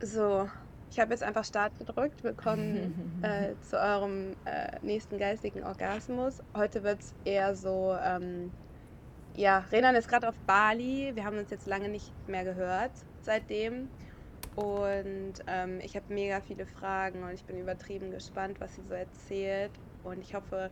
So, ich habe jetzt einfach Start gedrückt. Willkommen äh, zu eurem äh, nächsten geistigen Orgasmus. Heute wird es eher so, ähm, ja, Renan ist gerade auf Bali. Wir haben uns jetzt lange nicht mehr gehört seitdem. Und ähm, ich habe mega viele Fragen und ich bin übertrieben gespannt, was sie so erzählt. Und ich hoffe,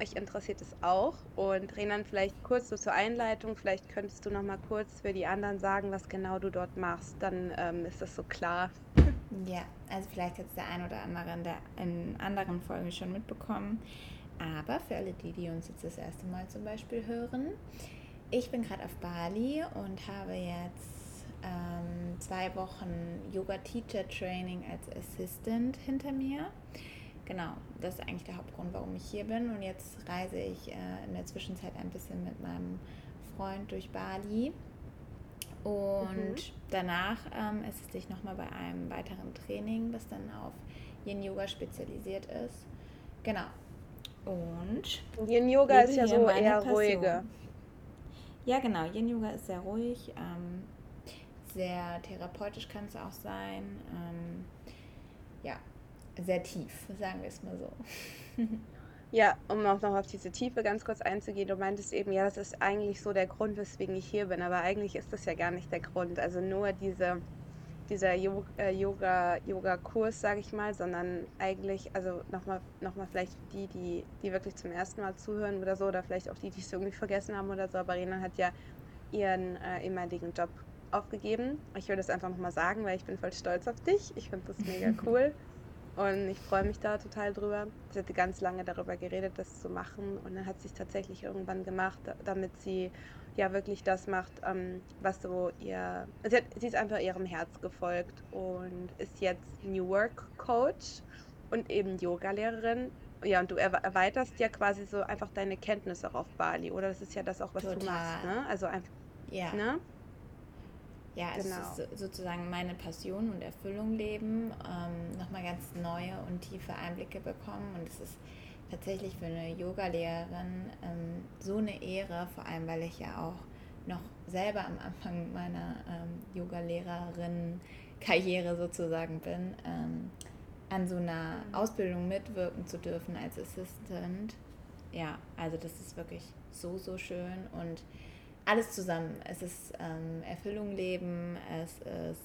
euch interessiert es auch. Und Renan, vielleicht kurz so zur Einleitung, vielleicht könntest du noch mal kurz für die anderen sagen, was genau du dort machst. Dann ähm, ist das so klar. Ja, also vielleicht hat es der ein oder andere in, der, in anderen Folgen schon mitbekommen. Aber für alle die, die uns jetzt das erste Mal zum Beispiel hören, ich bin gerade auf Bali und habe jetzt ähm, zwei Wochen Yoga Teacher Training als Assistant hinter mir. Genau, das ist eigentlich der Hauptgrund, warum ich hier bin. Und jetzt reise ich äh, in der Zwischenzeit ein bisschen mit meinem Freund durch Bali. Und mhm. danach ähm, assiste ich nochmal bei einem weiteren Training, das dann auf Yin Yoga spezialisiert ist. Genau. Und Yin Yoga ist ja so eher ruhiger. Ja, genau. Yin Yoga ist sehr ruhig. Ähm, sehr therapeutisch kann es auch sein. Ähm, ja, sehr tief, sagen wir es mal so. Ja, um auch noch auf diese Tiefe ganz kurz einzugehen, du meintest eben, ja, das ist eigentlich so der Grund, weswegen ich hier bin, aber eigentlich ist das ja gar nicht der Grund. Also nur diese, dieser äh, Yoga, Yoga-Kurs, sage ich mal, sondern eigentlich, also nochmal noch mal vielleicht die, die, die wirklich zum ersten Mal zuhören oder so, oder vielleicht auch die, die es irgendwie vergessen haben oder so, aber Rena hat ja ihren äh, ehemaligen Job aufgegeben. Ich würde das einfach nochmal sagen, weil ich bin voll stolz auf dich. Ich finde das mega cool. Und ich freue mich da total drüber. Sie hatte ganz lange darüber geredet, das zu machen. Und dann hat sie es tatsächlich irgendwann gemacht, damit sie ja wirklich das macht, ähm, was so ihr. Sie, hat, sie ist einfach ihrem Herz gefolgt und ist jetzt New Work Coach und eben Yoga-Lehrerin. Ja, und du erweiterst ja quasi so einfach deine Kenntnisse auch auf Bali, oder? Das ist ja das auch, was Total. du machst, ne? Also einfach. Ja. Ne? Ja, genau. es ist sozusagen meine Passion und Erfüllung leben, ähm, nochmal ganz neue und tiefe Einblicke bekommen. Und es ist tatsächlich für eine Yoga-Lehrerin ähm, so eine Ehre, vor allem weil ich ja auch noch selber am Anfang meiner ähm, Yoga-Lehrerin-Karriere sozusagen bin, ähm, an so einer mhm. Ausbildung mitwirken zu dürfen als Assistant. Ja, also das ist wirklich so, so schön und alles zusammen. Es ist ähm, Erfüllung leben, es ist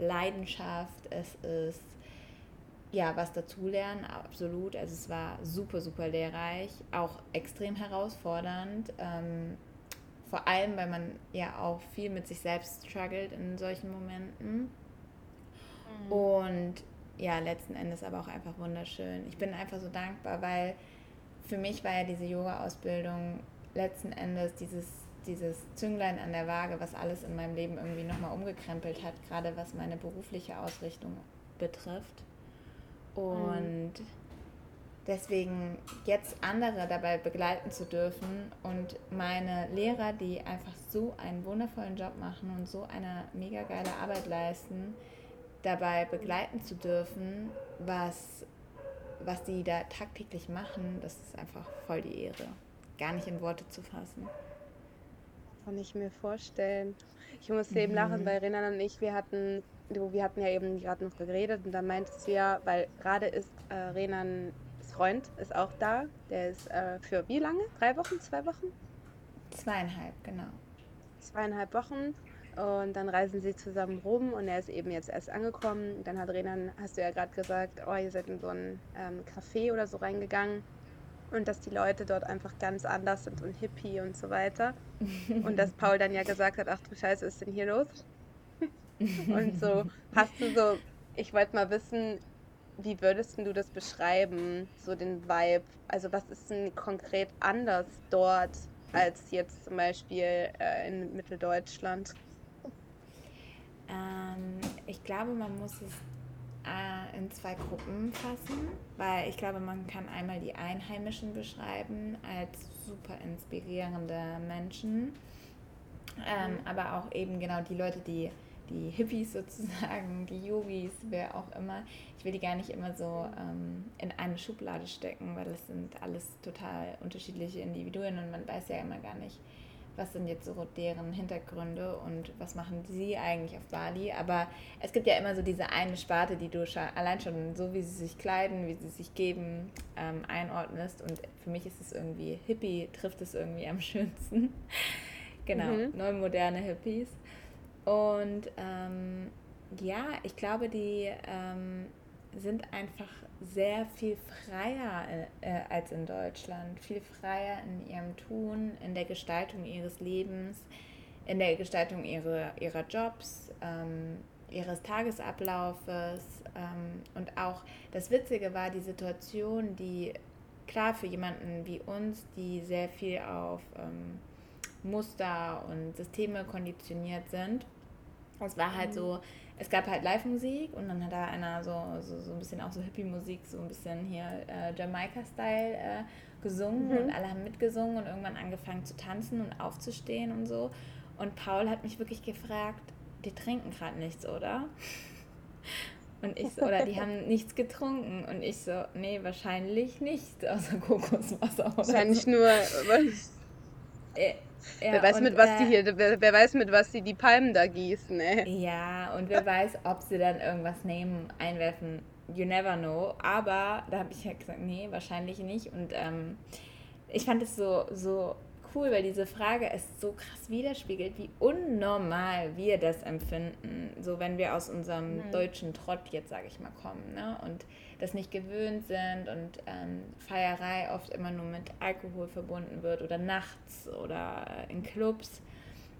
Leidenschaft, es ist ja was dazulernen, absolut. Also es war super, super lehrreich, auch extrem herausfordernd. Ähm, vor allem, weil man ja auch viel mit sich selbst struggelt in solchen Momenten. Mhm. Und ja, letzten Endes aber auch einfach wunderschön. Ich bin einfach so dankbar, weil für mich war ja diese Yoga-Ausbildung letzten Endes dieses dieses Zünglein an der Waage, was alles in meinem Leben irgendwie nochmal umgekrempelt hat, gerade was meine berufliche Ausrichtung betrifft. Und deswegen jetzt andere dabei begleiten zu dürfen und meine Lehrer, die einfach so einen wundervollen Job machen und so eine mega geile Arbeit leisten, dabei begleiten zu dürfen, was, was die da tagtäglich machen, das ist einfach voll die Ehre. Gar nicht in Worte zu fassen. Kann ich mir vorstellen. Ich musste eben lachen, mhm. weil Renan und ich, wir hatten, wir hatten ja eben gerade noch geredet und da meinte sie ja, weil gerade ist äh, Renans Freund ist auch da. Der ist äh, für wie lange? Drei Wochen? Zwei Wochen? Zweieinhalb, genau. Zweieinhalb Wochen. Und dann reisen sie zusammen rum und er ist eben jetzt erst angekommen. Dann hat Renan, hast du ja gerade gesagt, oh, ihr seid in so ein ähm, Café oder so reingegangen und dass die Leute dort einfach ganz anders sind und hippie und so weiter. Und dass Paul dann ja gesagt hat, ach du Scheiße, was ist denn hier los? und so, hast du so, ich wollte mal wissen, wie würdest du das beschreiben, so den Vibe? Also was ist denn konkret anders dort als jetzt zum Beispiel äh, in Mitteldeutschland? Ähm, ich glaube, man muss es äh, in zwei Gruppen fassen, weil ich glaube, man kann einmal die Einheimischen beschreiben als super inspirierende Menschen, ähm, mhm. aber auch eben genau die Leute, die die Hippies sozusagen, die Yogis, wer auch immer. Ich will die gar nicht immer so ähm, in eine Schublade stecken, weil es sind alles total unterschiedliche Individuen und man weiß ja immer gar nicht, was sind jetzt so deren Hintergründe und was machen sie eigentlich auf Bali. Aber es gibt ja immer so diese eine Sparte, die du schon, allein schon so, wie sie sich kleiden, wie sie sich geben, ähm, einordnest. Und für mich ist es irgendwie, Hippie trifft es irgendwie am schönsten. genau, mhm. neu moderne Hippies. Und ähm, ja, ich glaube, die ähm, sind einfach sehr viel freier äh, äh, als in Deutschland, viel freier in ihrem Tun, in der Gestaltung ihres Lebens, in der Gestaltung ihrer, ihrer Jobs, ähm, ihres Tagesablaufes. Ähm, und auch das Witzige war die Situation, die klar für jemanden wie uns, die sehr viel auf ähm, Muster und Systeme konditioniert sind. Es war halt mhm. so, es gab halt Live-Musik und dann hat da einer so, so, so ein bisschen auch so Hippie-Musik, so ein bisschen hier äh, Jamaika-Style äh, gesungen mhm. und alle haben mitgesungen und irgendwann angefangen zu tanzen und aufzustehen und so. Und Paul hat mich wirklich gefragt, die trinken gerade nichts, oder? Und ich so, oder die haben nichts getrunken. Und ich so, nee, wahrscheinlich nicht, außer Kokoswasser. Wahrscheinlich so. nur. Ja, wer weiß, und, mit was die äh, hier, wer, wer, weiß, mit was die die Palmen da gießen, ey. Ja, und wer weiß, ob sie dann irgendwas nehmen, einwerfen. You never know. Aber da habe ich halt gesagt, nee, wahrscheinlich nicht. Und ähm, ich fand es so, so cool, weil diese Frage es so krass widerspiegelt, wie unnormal wir das empfinden, so wenn wir aus unserem mhm. deutschen Trott jetzt, sage ich mal, kommen ne? und das nicht gewöhnt sind und ähm, Feierei oft immer nur mit Alkohol verbunden wird oder nachts oder äh, in Clubs.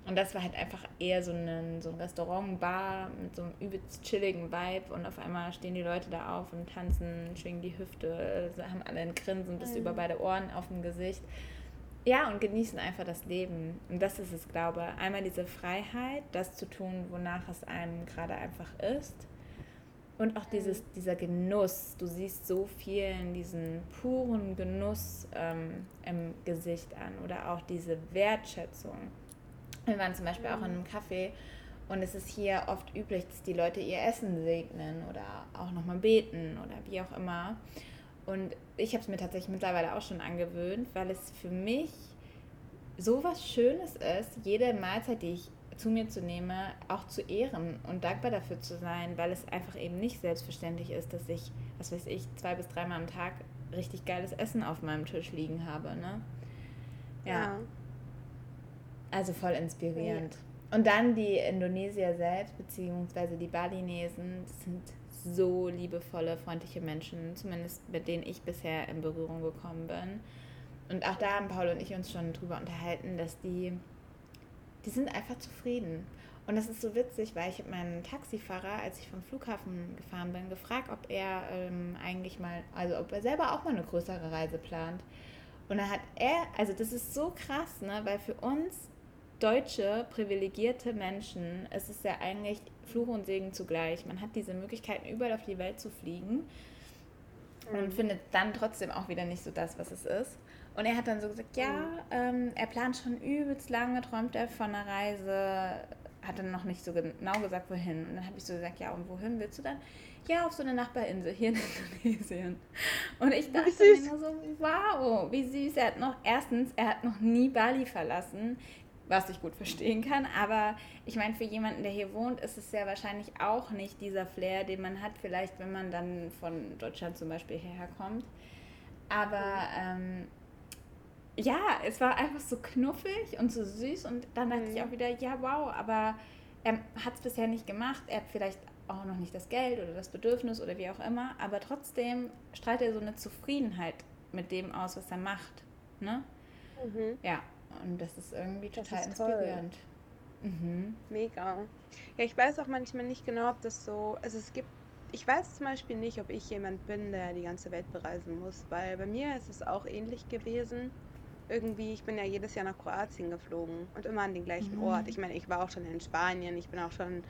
Und das war halt einfach eher so ein, so ein Restaurant, Bar mit so einem übelst chilligen Vibe und auf einmal stehen die Leute da auf und tanzen, schwingen die Hüfte, haben alle ein Grinsen bis mhm. über beide Ohren auf dem Gesicht. Ja, und genießen einfach das Leben. Und das ist es, glaube ich. Einmal diese Freiheit, das zu tun, wonach es einem gerade einfach ist. Und auch dieses, dieser Genuss. Du siehst so viel in diesen puren Genuss ähm, im Gesicht an. Oder auch diese Wertschätzung. Wir waren zum Beispiel auch in einem Café und es ist hier oft üblich, dass die Leute ihr Essen segnen oder auch nochmal beten oder wie auch immer. Und ich habe es mir tatsächlich mittlerweile auch schon angewöhnt, weil es für mich so was Schönes ist, jede Mahlzeit, die ich zu mir zu nehmen, auch zu ehren und dankbar dafür zu sein, weil es einfach eben nicht selbstverständlich ist, dass ich, was weiß ich, zwei bis dreimal am Tag richtig geiles Essen auf meinem Tisch liegen habe. Ne? Ja. ja. Also voll inspirierend. Ja. Und dann die Indonesier selbst, beziehungsweise die Balinesen, sind so liebevolle, freundliche Menschen, zumindest mit denen ich bisher in Berührung gekommen bin. Und auch da haben Paul und ich uns schon drüber unterhalten, dass die, die sind einfach zufrieden. Und das ist so witzig, weil ich habe meinen Taxifahrer, als ich vom Flughafen gefahren bin, gefragt, ob er ähm, eigentlich mal, also ob er selber auch mal eine größere Reise plant. Und dann hat er, also das ist so krass, ne, weil für uns deutsche privilegierte Menschen ist es ja eigentlich Fluch und Segen zugleich. Man hat diese Möglichkeiten, überall auf die Welt zu fliegen und mhm. findet dann trotzdem auch wieder nicht so das, was es ist. Und er hat dann so gesagt, ja, mhm. ähm, er plant schon übelst lange, träumt er von einer Reise, hat dann noch nicht so genau gesagt, wohin. Und dann habe ich so gesagt, ja, und wohin willst du dann? Ja, auf so eine Nachbarinsel hier in Indonesien. Und ich dachte mir nur so, wow, wie süß. Er hat noch, erstens, er hat noch nie Bali verlassen was ich gut verstehen kann. Aber ich meine, für jemanden, der hier wohnt, ist es ja wahrscheinlich auch nicht dieser Flair, den man hat, vielleicht wenn man dann von Deutschland zum Beispiel hierher kommt. Aber ähm, ja, es war einfach so knuffig und so süß und dann dachte mhm. ich auch wieder, ja, wow, aber er hat es bisher nicht gemacht. Er hat vielleicht auch noch nicht das Geld oder das Bedürfnis oder wie auch immer, aber trotzdem strahlt er so eine Zufriedenheit mit dem aus, was er macht. Ne? Mhm. Ja, und das ist irgendwie total ist inspirierend. Mhm. Mega. Ja, ich weiß auch manchmal nicht genau, ob das so. Also es gibt. Ich weiß zum Beispiel nicht, ob ich jemand bin, der die ganze Welt bereisen muss, weil bei mir ist es auch ähnlich gewesen. Irgendwie, ich bin ja jedes Jahr nach Kroatien geflogen und immer an den gleichen mhm. Ort. Ich meine, ich war auch schon in Spanien, ich bin auch schon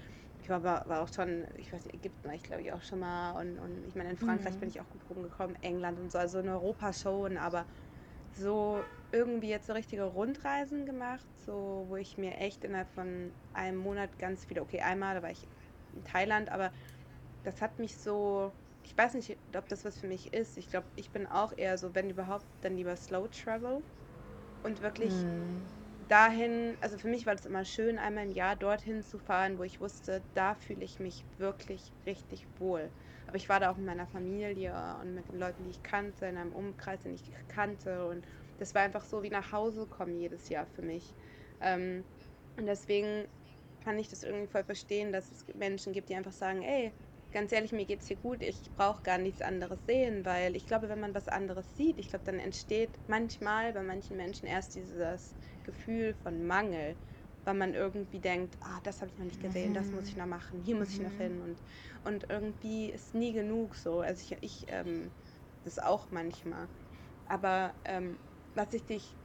ich war, war auch schon, ich weiß nicht, Ägypten war ich glaube ich auch schon mal und, und ich meine, in Frankreich mhm. bin ich auch gut rumgekommen, England und so, also in Europa schon, aber so irgendwie jetzt so richtige Rundreisen gemacht, so wo ich mir echt innerhalb von einem Monat ganz viele, okay, einmal, da war ich in Thailand, aber das hat mich so, ich weiß nicht, ob das was für mich ist. Ich glaube, ich bin auch eher so, wenn überhaupt, dann lieber Slow Travel und wirklich mm. dahin, also für mich war das immer schön, einmal im Jahr dorthin zu fahren, wo ich wusste, da fühle ich mich wirklich richtig wohl. Aber ich war da auch mit meiner Familie und mit den Leuten, die ich kannte, in einem Umkreis, den ich kannte. Und das war einfach so wie nach Hause kommen jedes Jahr für mich. Ähm, und deswegen kann ich das irgendwie voll verstehen, dass es Menschen gibt, die einfach sagen, ey, ganz ehrlich, mir geht's hier gut, ich brauche gar nichts anderes sehen, weil ich glaube, wenn man was anderes sieht, ich glaube, dann entsteht manchmal bei manchen Menschen erst dieses Gefühl von Mangel, weil man irgendwie denkt, ah, das habe ich noch nicht gesehen, mhm. das muss ich noch machen, hier muss mhm. ich noch mhm. hin und, und irgendwie ist nie genug so. Also ich, ich ähm, das auch manchmal. Aber ähm, was ich dich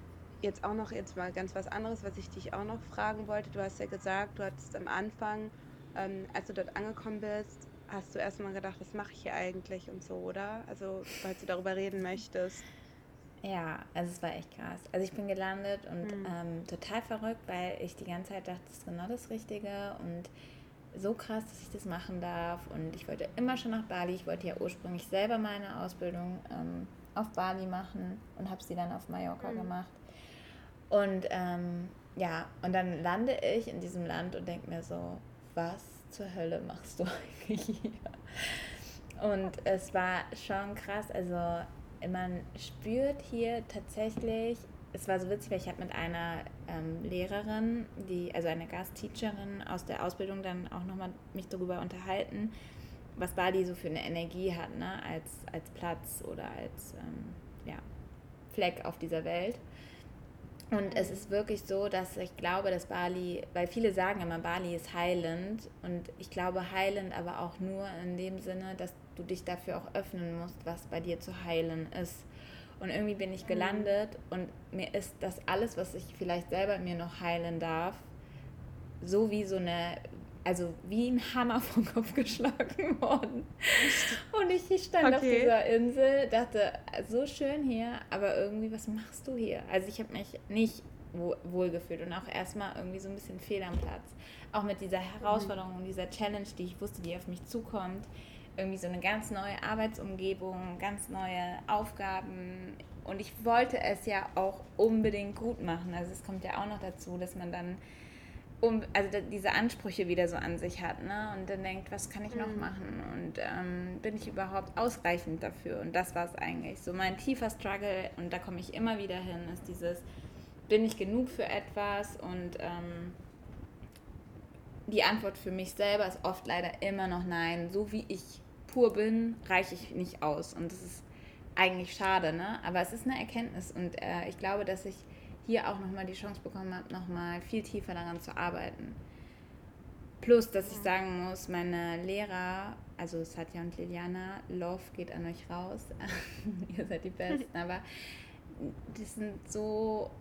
jetzt auch noch, jetzt mal ganz was anderes, was ich dich auch noch fragen wollte, du hast ja gesagt, du hattest am Anfang, ähm, als du dort angekommen bist, hast du erstmal gedacht, was mache ich hier eigentlich und so, oder? Also, falls du darüber reden möchtest. Ja, also es war echt krass. Also ich bin gelandet und mhm. ähm, total verrückt, weil ich die ganze Zeit dachte, das ist genau das Richtige und so krass, dass ich das machen darf. Und ich wollte immer schon nach Bali. Ich wollte ja ursprünglich selber meine Ausbildung ähm, auf Bali machen und habe sie dann auf Mallorca mhm. gemacht. Und ähm, ja, und dann lande ich in diesem Land und denke mir so, was zur Hölle machst du eigentlich hier? Und es war schon krass, also man spürt hier tatsächlich, es war so witzig, weil ich habe mit einer ähm, Lehrerin, die, also eine Gastteacherin aus der Ausbildung dann auch nochmal mich darüber unterhalten, was Bali so für eine Energie hat, ne, als, als Platz oder als ähm, ja, Fleck auf dieser Welt. Und es ist wirklich so, dass ich glaube, dass Bali, weil viele sagen immer, Bali ist heilend. Und ich glaube, heilend aber auch nur in dem Sinne, dass du dich dafür auch öffnen musst, was bei dir zu heilen ist. Und irgendwie bin ich mhm. gelandet und mir ist das alles, was ich vielleicht selber mir noch heilen darf, so wie so eine also wie ein Hammer vom Kopf geschlagen worden. Und ich stand okay. auf dieser Insel, dachte, so schön hier, aber irgendwie, was machst du hier? Also ich habe mich nicht wohlgefühlt und auch erstmal irgendwie so ein bisschen fehl am Platz. Auch mit dieser Herausforderung und dieser Challenge, die ich wusste, die auf mich zukommt. Irgendwie so eine ganz neue Arbeitsumgebung, ganz neue Aufgaben. Und ich wollte es ja auch unbedingt gut machen. Also es kommt ja auch noch dazu, dass man dann um, also diese Ansprüche wieder so an sich hat, ne? Und dann denkt, was kann ich noch mhm. machen? Und ähm, bin ich überhaupt ausreichend dafür? Und das war es eigentlich. So mein tiefer Struggle, und da komme ich immer wieder hin, ist dieses, bin ich genug für etwas? Und ähm, die Antwort für mich selber ist oft leider immer noch nein. So wie ich pur bin, reiche ich nicht aus. Und das ist eigentlich schade, ne? Aber es ist eine Erkenntnis. Und äh, ich glaube, dass ich hier auch nochmal die Chance bekommen habe, nochmal viel tiefer daran zu arbeiten. Plus, dass ich sagen muss, meine Lehrer, also Satya und Liliana, Love geht an euch raus. Ihr seid die Besten, aber das sind so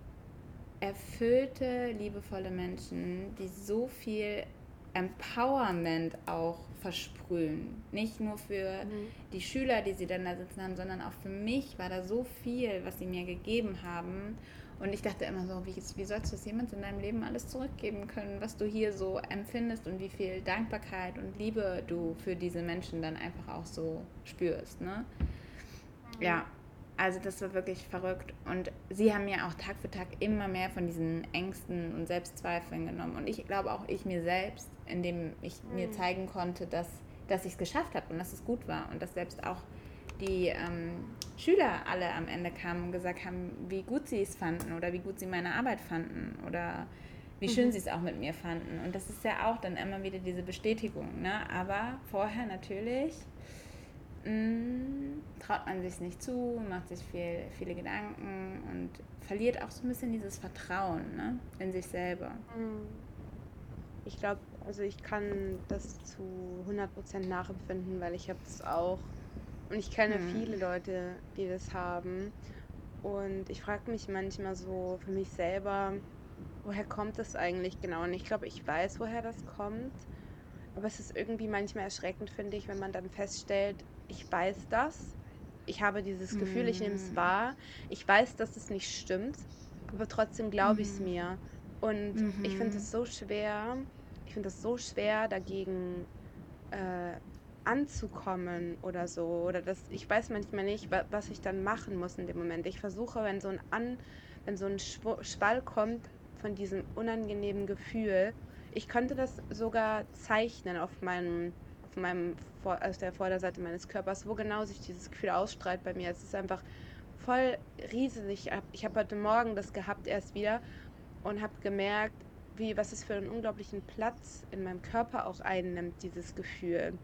erfüllte, liebevolle Menschen, die so viel Empowerment auch versprühen. Nicht nur für mhm. die Schüler, die sie dann da sitzen haben, sondern auch für mich war da so viel, was sie mir gegeben haben. Und ich dachte immer so, wie, wie sollst du es jemand in deinem Leben alles zurückgeben können, was du hier so empfindest und wie viel Dankbarkeit und Liebe du für diese Menschen dann einfach auch so spürst. Ne? Ja, also das war wirklich verrückt. Und sie haben mir auch Tag für Tag immer mehr von diesen Ängsten und Selbstzweifeln genommen. Und ich glaube auch ich mir selbst, indem ich mir mhm. zeigen konnte, dass, dass ich es geschafft habe und dass es gut war und dass selbst auch die ähm, Schüler alle am Ende kamen und gesagt haben, wie gut sie es fanden oder wie gut sie meine Arbeit fanden oder wie schön mhm. sie es auch mit mir fanden. Und das ist ja auch dann immer wieder diese Bestätigung. Ne? Aber vorher natürlich mh, mm, traut man sich nicht zu, macht sich viel, viele Gedanken und verliert auch so ein bisschen dieses Vertrauen ne? in sich selber. Mhm. Ich glaube, also ich kann das zu 100% nachempfinden, weil ich habe es auch und ich kenne hm. viele Leute, die das haben. Und ich frage mich manchmal so für mich selber, woher kommt das eigentlich genau? Und ich glaube, ich weiß, woher das kommt. Aber es ist irgendwie manchmal erschreckend, finde ich, wenn man dann feststellt, ich weiß das, ich habe dieses Gefühl, ich nehme es hm. wahr, ich weiß, dass es nicht stimmt, aber trotzdem glaube ich es mhm. mir. Und mhm. ich finde es so schwer, ich finde es so schwer, dagegen äh, anzukommen oder so. Oder das, ich weiß manchmal nicht, was ich dann machen muss in dem Moment. Ich versuche, wenn so ein An, wenn so ein Schwall kommt, von diesem unangenehmen Gefühl. Ich konnte das sogar zeichnen auf meinem, auf meinem aus der Vorderseite meines Körpers, wo genau sich dieses Gefühl ausstrahlt bei mir. Es ist einfach voll riesig. Ich habe heute Morgen das gehabt erst wieder und habe gemerkt, wie, was es für einen unglaublichen Platz in meinem Körper auch einnimmt, dieses Gefühl.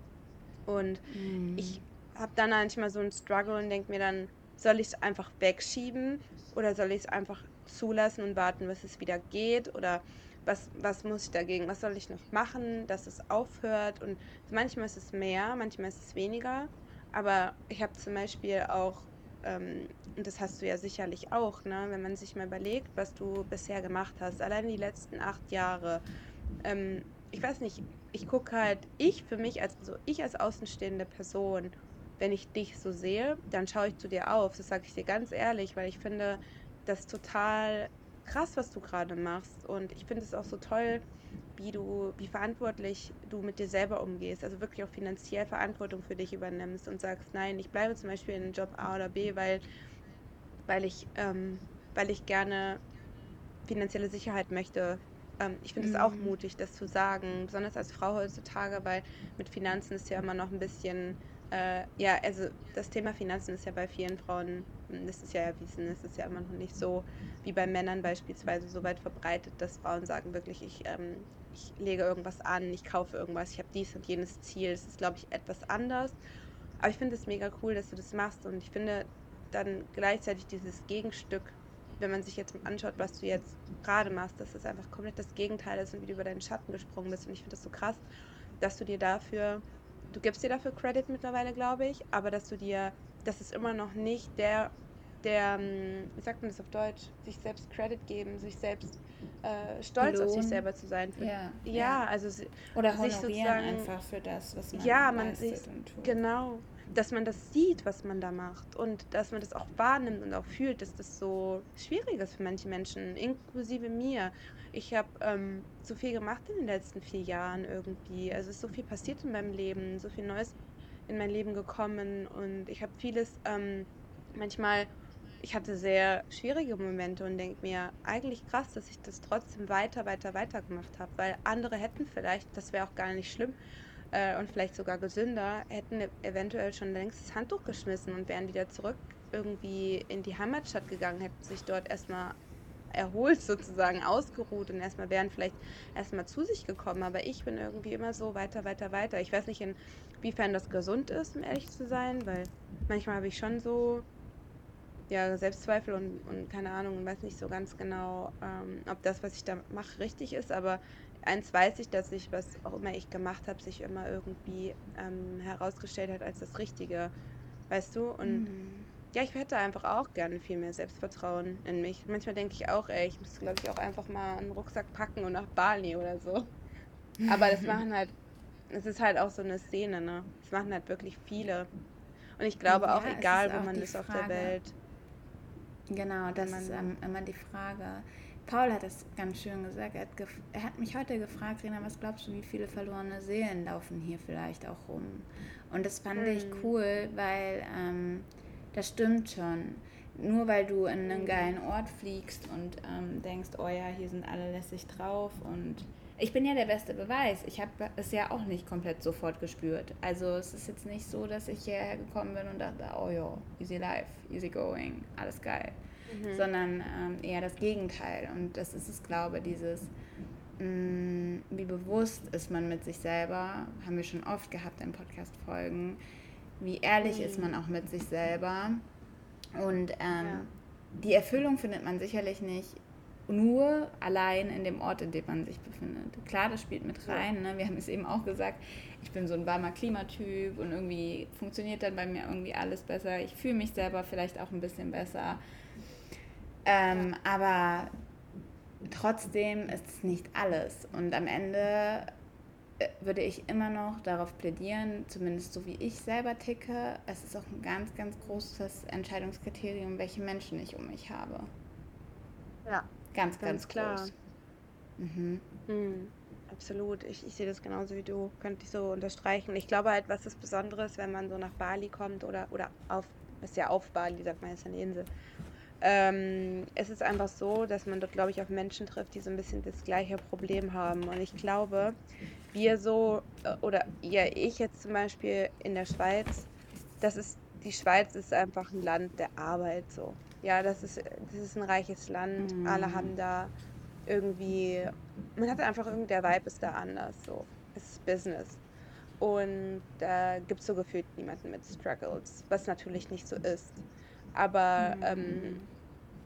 Und mm. ich habe dann manchmal so einen Struggle und denke mir dann, soll ich es einfach wegschieben oder soll ich es einfach zulassen und warten, bis es wieder geht? Oder was, was muss ich dagegen, was soll ich noch machen, dass es aufhört? Und manchmal ist es mehr, manchmal ist es weniger. Aber ich habe zum Beispiel auch, ähm, und das hast du ja sicherlich auch, ne, wenn man sich mal überlegt, was du bisher gemacht hast, allein die letzten acht Jahre. Ähm, ich weiß nicht, ich gucke halt, ich für mich als, also ich als außenstehende Person, wenn ich dich so sehe, dann schaue ich zu dir auf. Das sage ich dir ganz ehrlich, weil ich finde das total krass, was du gerade machst. Und ich finde es auch so toll, wie du, wie verantwortlich du mit dir selber umgehst. Also wirklich auch finanziell Verantwortung für dich übernimmst und sagst, nein, ich bleibe zum Beispiel in Job A oder B, weil, weil ich, ähm, weil ich gerne finanzielle Sicherheit möchte. Ähm, ich finde es mhm. auch mutig, das zu sagen, besonders als Frau heutzutage, weil mit Finanzen ist ja immer noch ein bisschen äh, ja, also das Thema Finanzen ist ja bei vielen Frauen, hm, das ist ja erwiesen, es ist ja immer noch nicht so wie bei Männern beispielsweise so weit verbreitet, dass Frauen sagen wirklich, ich, ähm, ich lege irgendwas an, ich kaufe irgendwas, ich habe dies und jenes Ziel. Es ist, glaube ich, etwas anders. Aber ich finde es mega cool, dass du das machst und ich finde dann gleichzeitig dieses Gegenstück, wenn man sich jetzt anschaut, was du jetzt gerade machst, dass es einfach komplett das Gegenteil ist und wie du über deinen Schatten gesprungen bist. Und ich finde das so krass, dass du dir dafür du gibst dir dafür Credit mittlerweile, glaube ich, aber dass du dir, dass es immer noch nicht der, der, ähm, wie sagt man das auf Deutsch, sich selbst Credit geben, sich selbst äh, stolz Lohn. auf sich selber zu sein. Für, ja, ja, ja, also oder sich sozusagen einfach für das, was man ja, man sich, genau, dass man das sieht, was man da macht und dass man das auch wahrnimmt und auch fühlt, dass das so schwierig ist für manche Menschen, inklusive mir. Ich habe ähm, so viel gemacht in den letzten vier Jahren irgendwie. Also es ist so viel passiert in meinem Leben, so viel Neues in mein Leben gekommen und ich habe vieles ähm, manchmal ich hatte sehr schwierige Momente und denke mir, eigentlich krass, dass ich das trotzdem weiter, weiter, weiter gemacht habe, weil andere hätten vielleicht, das wäre auch gar nicht schlimm, äh, und vielleicht sogar gesünder, hätten eventuell schon längst das Handtuch geschmissen und wären wieder zurück irgendwie in die Heimatstadt gegangen, hätten sich dort erstmal erholt sozusagen, ausgeruht und erstmal wären vielleicht erstmal zu sich gekommen. Aber ich bin irgendwie immer so weiter, weiter, weiter. Ich weiß nicht, inwiefern das gesund ist, um ehrlich zu sein, weil manchmal habe ich schon so ja, Selbstzweifel und, und keine Ahnung und weiß nicht so ganz genau, ähm, ob das, was ich da mache, richtig ist. Aber eins weiß ich, dass ich, was auch immer ich gemacht habe, sich immer irgendwie ähm, herausgestellt hat als das Richtige. Weißt du? Und mhm. ja, ich hätte einfach auch gerne viel mehr Selbstvertrauen in mich. Manchmal denke ich auch, ey, ich müsste, glaube ich, auch einfach mal einen Rucksack packen und nach Bali oder so. Aber das machen halt, es ist halt auch so eine Szene, ne? Das machen halt wirklich viele. Und ich glaube ja, auch, egal wo man ist auf der Welt. Genau, das ist ähm, immer die Frage Paul hat das ganz schön gesagt. Er hat, er hat, mich heute gefragt, Rena, was glaubst du, wie viele verlorene Seelen laufen hier vielleicht auch rum? Und das fand mhm. ich cool, weil ähm, das stimmt schon. Nur weil du in einen geilen Ort fliegst und ähm, denkst, oh ja, hier sind alle lässig drauf und ich bin ja der beste Beweis. Ich habe es ja auch nicht komplett sofort gespürt. Also es ist jetzt nicht so, dass ich hierher gekommen bin und dachte, oh ja, easy life, easy going, alles geil mhm. sondern ähm, eher das Gegenteil. Und das ist es, glaube ich, dieses, mh, mm, wie bewusst ist man mit sich selber, haben wir schon oft gehabt in Podcast-Folgen, wie ehrlich mhm. ist man auch mit sich selber. Und ähm, ja. die Erfüllung findet man sicherlich nicht nur allein in dem Ort, in dem man sich befindet. Klar, das spielt mit rein. Ne? Wir haben es eben auch gesagt, ich bin so ein warmer Klimatyp und irgendwie funktioniert dann bei mir irgendwie alles besser. Ich fühle mich selber vielleicht auch ein bisschen besser. Ähm, aber trotzdem ist es nicht alles. Und am Ende äh, würde ich immer noch darauf plädieren, zumindest so wie ich selber ticke, es ist auch ein ganz, ganz großes Entscheidungskriterium, welche Menschen ich um mich habe. Ja. Ganz, ganz, ganz klar. Groß. Mhm. Mhm. Absolut. Ich, ich sehe das genauso wie du. Könnte ich so unterstreichen. Ich glaube halt, was ist Besonderes, wenn man so nach Bali kommt oder, oder auf, ist ja auf Bali, sagt man, ist eine Insel ähm, es ist einfach so, dass man dort, glaube ich, auf Menschen trifft, die so ein bisschen das gleiche Problem haben. Und ich glaube, wir so, äh, oder ja, ich jetzt zum Beispiel in der Schweiz, das ist, die Schweiz ist einfach ein Land der Arbeit so. Ja, das ist, das ist ein reiches Land. Mhm. Alle haben da irgendwie, man hat einfach irgendwie, der Vibe ist da anders so. Es ist Business. Und da gibt es so gefühlt niemanden mit Struggles, was natürlich nicht so ist. Aber mhm. ähm,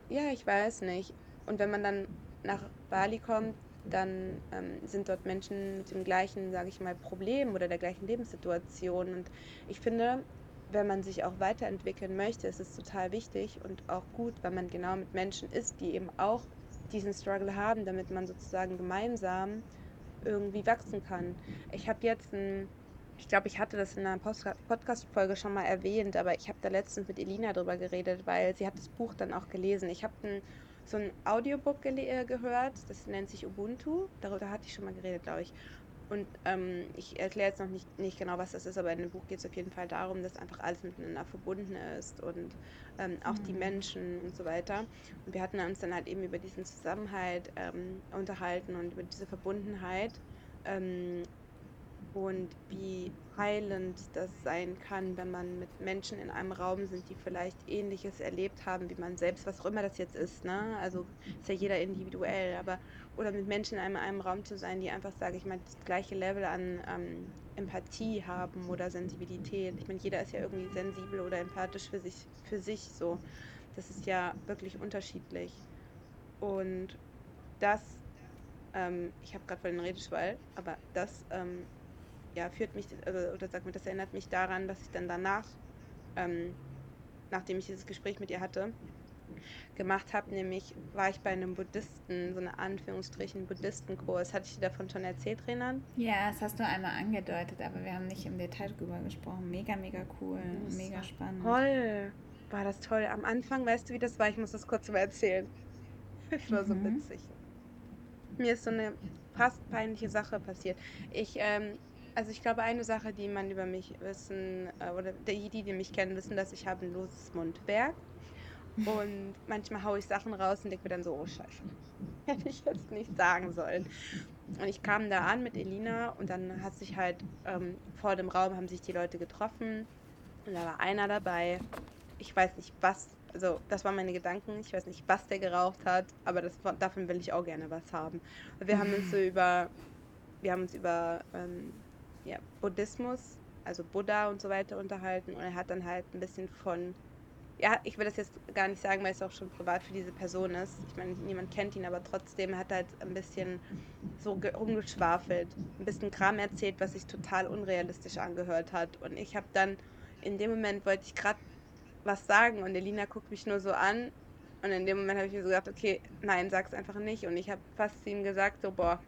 ja, ich weiß nicht. Und wenn man dann nach Bali kommt, dann ähm, sind dort Menschen mit dem gleichen, sage ich mal, Problem oder der gleichen Lebenssituation. Und ich finde, wenn man sich auch weiterentwickeln möchte, ist es total wichtig und auch gut, wenn man genau mit Menschen ist, die eben auch diesen Struggle haben, damit man sozusagen gemeinsam irgendwie wachsen kann. Ich habe jetzt ein, ich glaube, ich hatte das in einer Podcast-Folge schon mal erwähnt, aber ich habe da letztens mit Elina drüber geredet, weil sie hat das Buch dann auch gelesen. Ich habe so ein Audiobook äh, gehört, das nennt sich Ubuntu. Darüber hatte ich schon mal geredet, glaube ich. Und ähm, ich erkläre jetzt noch nicht, nicht genau, was das ist, aber in dem Buch geht es auf jeden Fall darum, dass einfach alles miteinander verbunden ist und ähm, auch mhm. die Menschen und so weiter. Und wir hatten uns dann halt eben über diesen Zusammenhalt ähm, unterhalten und über diese Verbundenheit. Und wie heilend das sein kann, wenn man mit Menschen in einem Raum sind, die vielleicht Ähnliches erlebt haben wie man selbst, was auch immer das jetzt ist. Ne? Also ist ja jeder individuell, aber oder mit Menschen in einem, einem Raum zu sein, die einfach, sage ich mal, das gleiche Level an ähm, Empathie haben oder Sensibilität. Ich meine, jeder ist ja irgendwie sensibel oder empathisch für sich, für sich so. Das ist ja wirklich unterschiedlich. Und das, ähm, ich habe gerade vor den Redeschwall, aber das ähm, ja, führt mich, also, oder sag mir, das erinnert mich daran, dass ich dann danach, ähm, nachdem ich dieses Gespräch mit ihr hatte, gemacht habe, nämlich war ich bei einem Buddhisten, so eine Anführungsstrichen Buddhistenkurs. Hatte ich dir davon schon erzählt, Renan? Ja, das hast du einmal angedeutet, aber wir haben nicht im Detail drüber gesprochen. Mega, mega cool, mega spannend. Toll, war das toll. Am Anfang, weißt du, wie das war? Ich muss das kurz mal erzählen. Es war mhm. so witzig. Mir ist so eine fast peinliche Sache passiert. Ich, ähm, also ich glaube, eine Sache, die man über mich wissen, äh, oder die, die mich kennen, wissen, dass ich habe ein loses Mundwerk. Und manchmal haue ich Sachen raus und denke mir dann so, oh Scheiße, hätte ich jetzt nicht sagen sollen. Und ich kam da an mit Elina und dann hat sich halt ähm, vor dem Raum haben sich die Leute getroffen und da war einer dabei. Ich weiß nicht was, also das waren meine Gedanken. Ich weiß nicht, was der geraucht hat, aber das, davon will ich auch gerne was haben. Und wir haben uns so über, wir haben uns über ähm, ja, Buddhismus, also Buddha und so weiter unterhalten und er hat dann halt ein bisschen von ja, ich will das jetzt gar nicht sagen, weil es auch schon privat für diese Person ist. Ich meine, niemand kennt ihn, aber trotzdem er hat halt ein bisschen so rumgeschwafelt, ein bisschen Kram erzählt, was sich total unrealistisch angehört hat. Und ich habe dann, in dem Moment wollte ich gerade was sagen und Elina guckt mich nur so an. Und in dem Moment habe ich mir so gedacht, okay, nein, sag's einfach nicht. Und ich habe fast zu ihm gesagt, so, boah,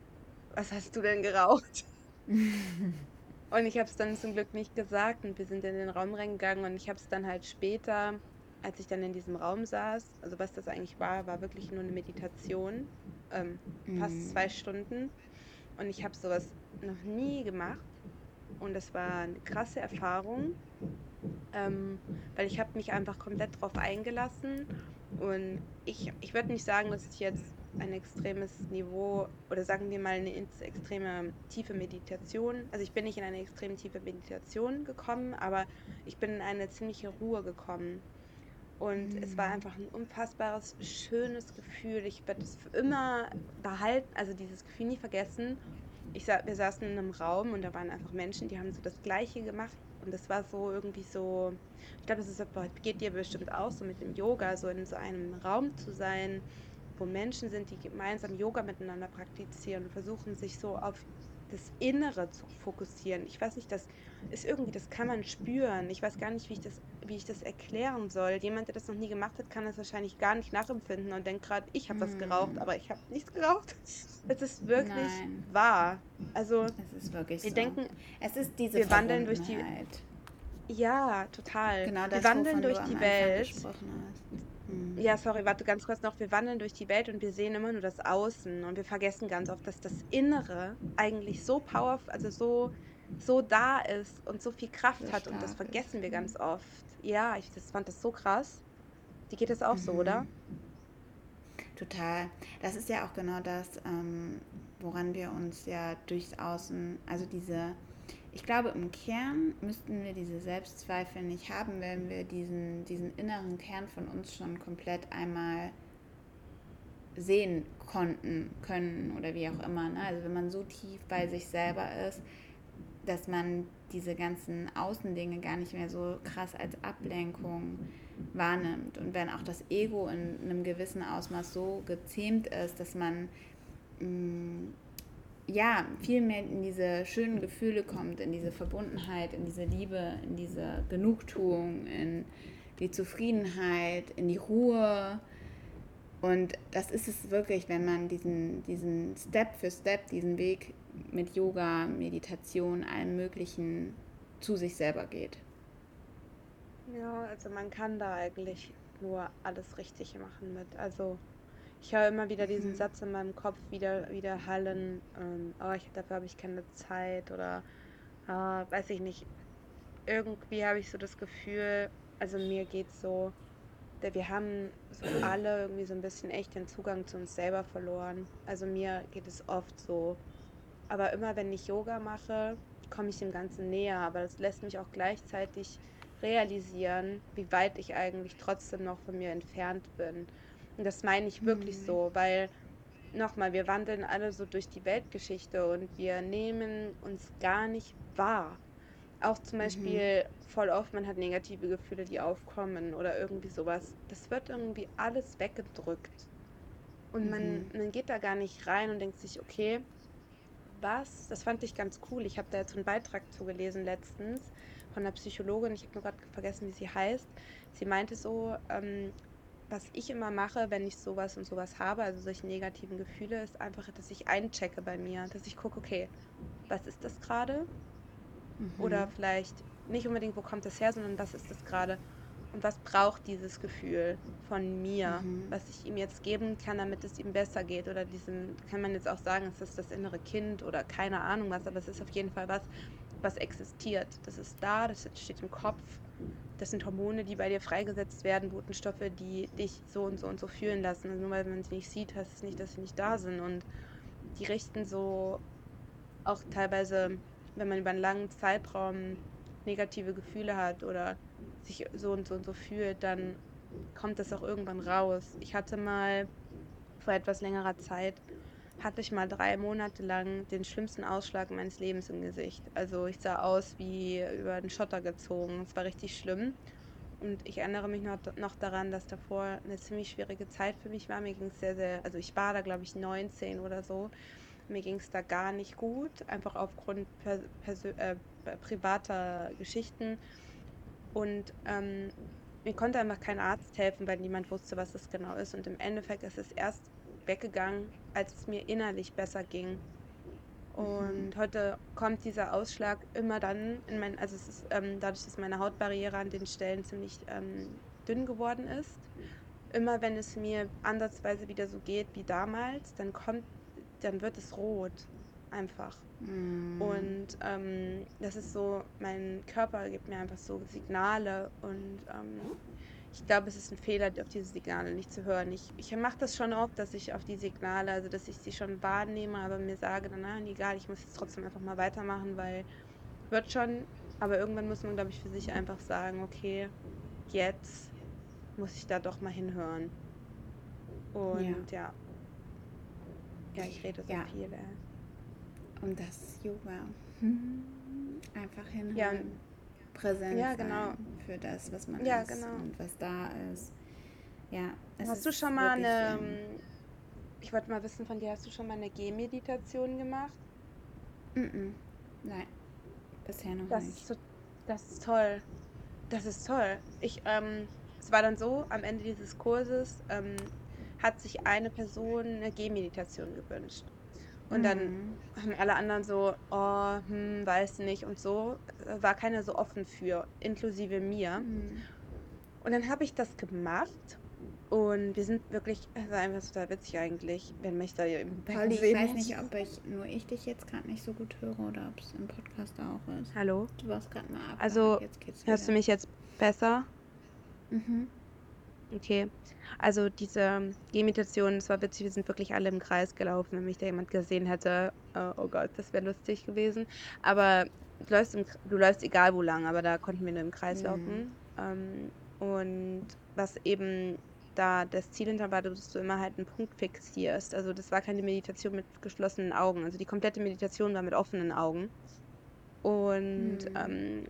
was hast du denn geraucht? und ich habe es dann zum Glück nicht gesagt und wir sind in den Raum reingegangen und ich habe es dann halt später als ich dann in diesem Raum saß, also was das eigentlich war, war wirklich nur eine Meditation, ähm, fast mhm. zwei Stunden. Und ich habe sowas noch nie gemacht. Und das war eine krasse Erfahrung, ähm, weil ich habe mich einfach komplett darauf eingelassen. Und ich, ich würde nicht sagen, dass ich jetzt ein extremes Niveau oder sagen wir mal eine extreme tiefe Meditation. Also ich bin nicht in eine extrem tiefe Meditation gekommen, aber ich bin in eine ziemliche Ruhe gekommen. Und mhm. es war mhm. einfach ein unfassbares, schönes Gefühl. Ich werde es für immer behalten, also dieses Gefühl nie vergessen. Ich, wir saßen in einem Raum und da waren einfach Menschen, die haben so das Gleiche gemacht. Und das war so irgendwie so, ich glaube, das ist, geht dir bestimmt auch so mit dem Yoga, so in so einem Raum zu sein, wo Menschen sind, die gemeinsam Yoga miteinander praktizieren und versuchen sich so auf das Innere zu fokussieren. Ich weiß nicht, das ist irgendwie, das kann man spüren. Ich weiß gar nicht, wie ich das, wie ich das erklären soll. Jemand, der das noch nie gemacht hat, kann das wahrscheinlich gar nicht nachempfinden und denkt gerade, ich habe was hm. geraucht, aber ich habe nichts geraucht. Es ist wirklich Nein. wahr. Also es ist wirklich wir so. denken, es ist diese wir wandeln durch die ja, total. Genau das, wir wandeln durch die Welt. Mhm. Ja, sorry, warte ganz kurz noch. Wir wandeln durch die Welt und wir sehen immer nur das Außen und wir vergessen ganz oft, dass das Innere eigentlich so powerful, also so, so da ist und so viel Kraft so hat und das vergessen ist. wir ganz oft. Ja, ich das fand das so krass. Die geht es auch mhm. so, oder? Total. Das ist ja auch genau das, ähm, woran wir uns ja durchs Außen, also diese, ich glaube, im Kern müssten wir diese Selbstzweifel nicht haben, wenn wir diesen, diesen inneren Kern von uns schon komplett einmal sehen konnten, können oder wie auch immer. Ne? Also wenn man so tief bei sich selber ist, dass man diese ganzen Außendinge gar nicht mehr so krass als Ablenkung wahrnimmt. Und wenn auch das Ego in einem gewissen Ausmaß so gezähmt ist, dass man mh, mm, ja viel mehr in diese schönen Gefühle kommt, in diese Verbundenheit, in diese Liebe, in diese Genugtuung, in die Zufriedenheit, in die Ruhe. Und das ist es wirklich, wenn man diesen, diesen Step für Step, diesen Weg mit Yoga, Meditation, allem Möglichen zu sich selber geht. Ja, also man kann da eigentlich nur alles richtig machen mit. Also ich höre immer wieder diesen. Satz in meinem Kopf wieder, wieder hallen, ähm, oh, ich, dafür habe ich keine Zeit oder äh, weiß ich nicht. Irgendwie habe ich so das Gefühl, also mir geht so, wir haben so alle irgendwie so ein bisschen echt den Zugang zu uns selber verloren. Also mir geht es oft so. Aber immer wenn ich Yoga mache, komme ich dem Ganzen näher. Aber das lässt mich auch gleichzeitig realisieren, wie weit ich eigentlich trotzdem noch von mir entfernt bin. Und das meine ich wirklich mhm. so, weil nochmal, wir wandeln alle so durch die Weltgeschichte und wir nehmen uns gar nicht wahr. Auch zum mhm. Beispiel mhm. voll oft, man hat negative Gefühle, die aufkommen oder irgendwie sowas. Das wird irgendwie alles weggedrückt. Und mhm. man, man geht da gar nicht rein und denkt sich, okay, was? Das fand ich ganz cool. Ich habe da jetzt einen Beitrag zugelesen letztens von einer Psychologin, ich habe nur gerade vergessen, wie sie heißt. Sie meinte so, ähm, was ich immer mache, wenn ich sowas und sowas habe, also solche negativen Gefühle, ist einfach, dass ich einchecke bei mir, dass ich gucke, okay, was ist das gerade? Mhm. Oder vielleicht nicht unbedingt, wo kommt das her, sondern was ist das gerade? Und was braucht dieses Gefühl von mir, mhm. was ich ihm jetzt geben kann, damit es ihm besser geht? Oder diesem, kann man jetzt auch sagen, es ist das innere Kind oder keine Ahnung was, aber es ist auf jeden Fall was, was existiert. Das ist da, das steht im Kopf. Das sind Hormone, die bei dir freigesetzt werden, Botenstoffe, die dich so und so und so fühlen lassen. Und nur weil man sie nicht sieht, heißt es nicht, dass sie nicht da sind. Und die richten so auch teilweise, wenn man über einen langen Zeitraum negative Gefühle hat oder sich so und so und so fühlt, dann kommt das auch irgendwann raus. Ich hatte mal vor etwas längerer Zeit hatte ich mal drei Monate lang den schlimmsten Ausschlag meines Lebens im Gesicht. Also ich sah aus wie über den Schotter gezogen. Es war richtig schlimm. Und ich erinnere mich noch, noch daran, dass davor eine ziemlich schwierige Zeit für mich war. Mir ging es sehr, sehr, also ich war da glaube ich 19 oder so. Mir ging es da gar nicht gut, einfach aufgrund äh, privater Geschichten. Und ähm, mir konnte einfach kein Arzt helfen, weil niemand wusste, was das genau ist. Und im Endeffekt ist es erst weggegangen, als es mir innerlich besser ging. Und mhm. heute kommt dieser Ausschlag immer dann in mein, also es ist ähm, dadurch, dass meine Hautbarriere an den Stellen ziemlich ähm, dünn geworden ist. Immer wenn es mir ansatzweise wieder so geht wie damals, dann kommt, dann wird es rot einfach. Mhm. Und ähm, das ist so, mein Körper gibt mir einfach so Signale und ähm, ich glaube, es ist ein Fehler, auf diese Signale nicht zu hören. Ich, ich mache das schon oft, dass ich auf die Signale, also dass ich sie schon wahrnehme, aber mir sage, dann, nein, egal, ich muss jetzt trotzdem einfach mal weitermachen, weil wird schon, aber irgendwann muss man, glaube ich, für sich einfach sagen, okay, jetzt muss ich da doch mal hinhören. Und ja. Ja, ja ich rede so ja. viel. Ey. Und das Yoga. Einfach hinhören. Ja, präsent ja, genau. für das, was man ja, ist genau. und was da ist. Ja, hast du schon mal eine, ähm, ich wollte mal wissen von dir, hast du schon mal eine Gehmeditation gemacht? Mm, -mm. Nein, bisher noch das nicht. Ist so, das ist toll. Das ist toll. Ich, ähm, es war dann so, am Ende dieses Kurses ähm, hat sich eine Person eine Gehmeditation gewünscht. Und dann mhm. haben alle anderen so, oh, hm, weiß nicht und so. Äh, war keiner so offen für, inklusive mir. Mhm. Und dann habe ich das gemacht und wir sind wirklich, es war einfach total witzig eigentlich, wenn mich da im Becken Ich weiß nicht, ob ich nur ich dich jetzt gerade nicht so gut höre oder ob es im Podcast auch ist. Hallo? Du warst gerade mal ab. Also, hörst du mich jetzt besser? Mhm. Okay. Also diese Gehmeditation, das war witzig, wir sind wirklich alle im Kreis gelaufen. Wenn mich da jemand gesehen hätte, äh, oh Gott, das wäre lustig gewesen. Aber du läufst, im, du läufst egal wo lang, aber da konnten wir nur im Kreis Mhm. laufen. Ähm, und was eben da das Ziel hinter war, dass du immer halt einen Punkt fixierst. Also das war keine Meditation mit geschlossenen Augen. Also die komplette Meditation war mit offenen Augen. Und Mhm. ähm,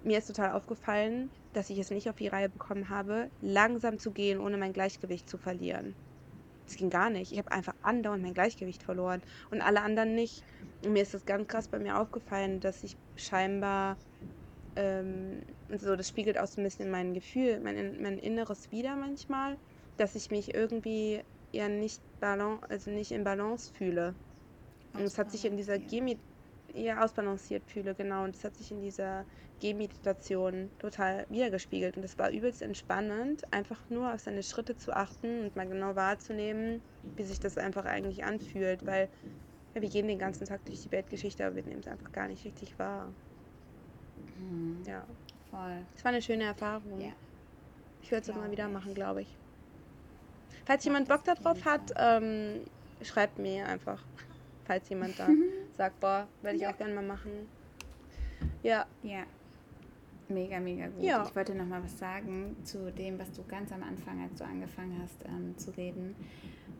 mir ist total aufgefallen, dass ich es nicht auf die Reihe bekommen habe, langsam zu gehen, ohne mein Gleichgewicht zu verlieren. Das ging gar nicht. Ich habe einfach andauernd mein Gleichgewicht verloren und alle anderen nicht. Und mir ist das ganz krass bei mir aufgefallen, dass ich scheinbar ähm, so, das spiegelt auch so ein bisschen mein Gefühl, mein, In- mein Inneres wieder manchmal, dass ich mich irgendwie ja nicht balance, also nicht in Balance fühle. Und es hat sich in dieser Ausbalanciert. Ja, ausbalanciert fühle, genau. Und es hat sich in dieser Gehmeditation total wiedergespiegelt. Und es war übelst entspannend, einfach nur auf seine Schritte zu achten und mal genau wahrzunehmen, wie sich das einfach eigentlich anfühlt. Weil ja, wir gehen den ganzen Tag durch die Weltgeschichte, aber wir nehmen es einfach gar nicht richtig wahr. Mhm. Ja, Voll. es war eine schöne Erfahrung. Ja. Ich würde es auch mal wieder machen, glaube ich. Falls jemand das Bock auf darauf hat, ähm, schreibt mir einfach. Falls jemand da sagt, boah, werde ich Ja. auch gerne mal machen. Ja, Ja. Mega, mega gut. Ja. Ich wollte noch mal was sagen zu dem, was du ganz am Anfang, als du angefangen hast ähm, zu reden,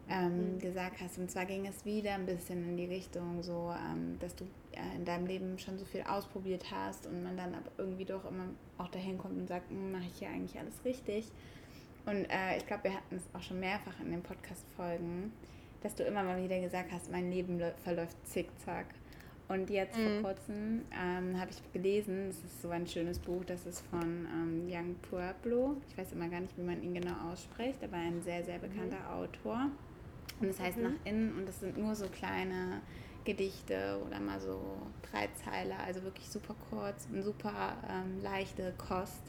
ähm, Mhm. gesagt hast. Und zwar ging es wieder ein bisschen in die Richtung, so, ähm, dass du äh, in deinem Leben schon so viel ausprobiert hast und man dann aber irgendwie doch immer auch dahin kommt und sagt, "Hm, mache ich hier eigentlich alles richtig? Und äh, ich glaube, wir hatten es auch schon mehrfach in den Podcast-Folgen, dass du immer mal wieder gesagt hast, mein Leben lä- verläuft zickzack. Und jetzt Mhm. vor kurzem ähm, habe ich gelesen, es ist so ein schönes Buch, das ist von ähm, Young Pueblo. Ich weiß immer gar nicht, wie man ihn genau ausspricht, aber ein sehr, sehr bekannter Autor. Und es heißt Mhm. Nach innen und es sind nur so kleine Gedichte oder mal so drei Zeiler, also wirklich super kurz und super ähm, leichte Kost.